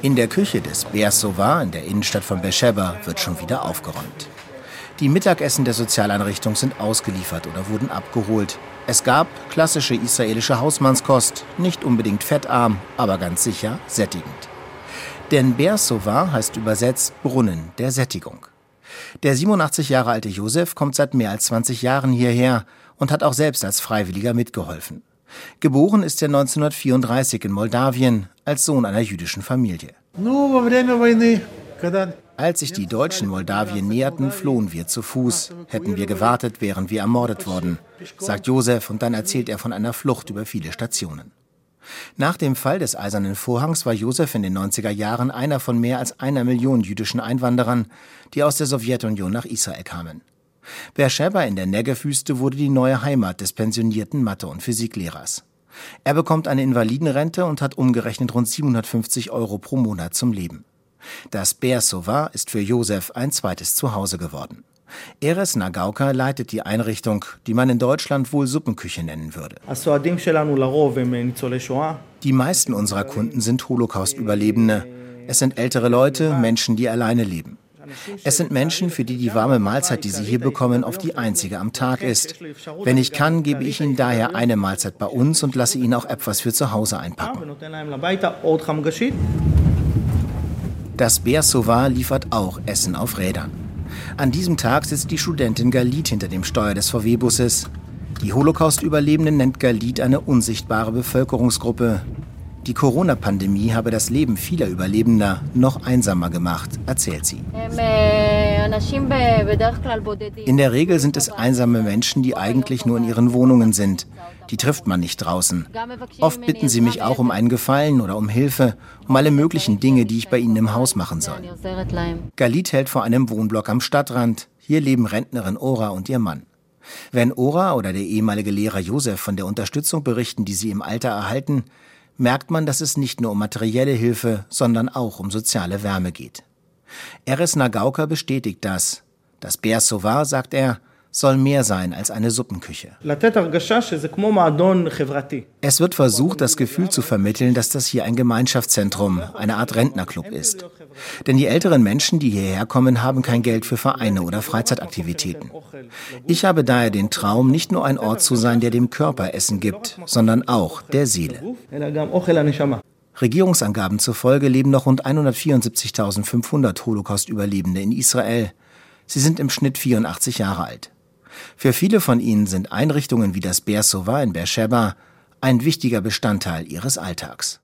In der Küche des Bersova in der Innenstadt von Beersheba wird schon wieder aufgeräumt. Die Mittagessen der Sozialeinrichtung sind ausgeliefert oder wurden abgeholt. Es gab klassische israelische Hausmannskost, nicht unbedingt fettarm, aber ganz sicher sättigend. Denn Bersova heißt übersetzt Brunnen der Sättigung. Der 87 Jahre alte Josef kommt seit mehr als 20 Jahren hierher und hat auch selbst als Freiwilliger mitgeholfen. Geboren ist er 1934 in Moldawien als Sohn einer jüdischen Familie. Als sich die Deutschen Moldawien näherten, flohen wir zu Fuß. Hätten wir gewartet, wären wir ermordet worden, sagt Josef und dann erzählt er von einer Flucht über viele Stationen. Nach dem Fall des Eisernen Vorhangs war Josef in den 90er Jahren einer von mehr als einer Million jüdischen Einwanderern, die aus der Sowjetunion nach Israel kamen. Beersheba in der Negev-Wüste wurde die neue Heimat des pensionierten Mathe- und Physiklehrers. Er bekommt eine Invalidenrente und hat umgerechnet rund 750 Euro pro Monat zum Leben. Das Bersova ist für Josef ein zweites Zuhause geworden. Eres Nagauka leitet die Einrichtung, die man in Deutschland wohl Suppenküche nennen würde. Die meisten unserer Kunden sind Holocaust-Überlebende. Es sind ältere Leute, Menschen, die alleine leben. Es sind Menschen, für die die warme Mahlzeit, die sie hier bekommen, oft die einzige am Tag ist. Wenn ich kann, gebe ich ihnen daher eine Mahlzeit bei uns und lasse ihnen auch etwas für zu Hause einpacken. Das Bersova liefert auch Essen auf Rädern. An diesem Tag sitzt die Studentin Galit hinter dem Steuer des VW-Busses. Die Holocaust-Überlebenden nennt Galit eine unsichtbare Bevölkerungsgruppe, die Corona-Pandemie habe das Leben vieler Überlebender noch einsamer gemacht, erzählt sie. In der Regel sind es einsame Menschen, die eigentlich nur in ihren Wohnungen sind. Die trifft man nicht draußen. Oft bitten sie mich auch um einen Gefallen oder um Hilfe, um alle möglichen Dinge, die ich bei ihnen im Haus machen soll. Galit hält vor einem Wohnblock am Stadtrand. Hier leben Rentnerin Ora und ihr Mann. Wenn Ora oder der ehemalige Lehrer Josef von der Unterstützung berichten, die sie im Alter erhalten, merkt man, dass es nicht nur um materielle Hilfe, sondern auch um soziale Wärme geht. Eres Nagauka bestätigt das. Das Bersovar, sagt er, soll mehr sein als eine Suppenküche. Es wird versucht, das Gefühl zu vermitteln, dass das hier ein Gemeinschaftszentrum, eine Art Rentnerclub ist. Denn die älteren Menschen, die hierher kommen, haben kein Geld für Vereine oder Freizeitaktivitäten. Ich habe daher den Traum, nicht nur ein Ort zu sein, der dem Körper Essen gibt, sondern auch der Seele. Regierungsangaben zufolge leben noch rund 174.500 Holocaust-Überlebende in Israel. Sie sind im Schnitt 84 Jahre alt. Für viele von ihnen sind Einrichtungen wie das Bersova in Beersheba ein wichtiger Bestandteil ihres Alltags.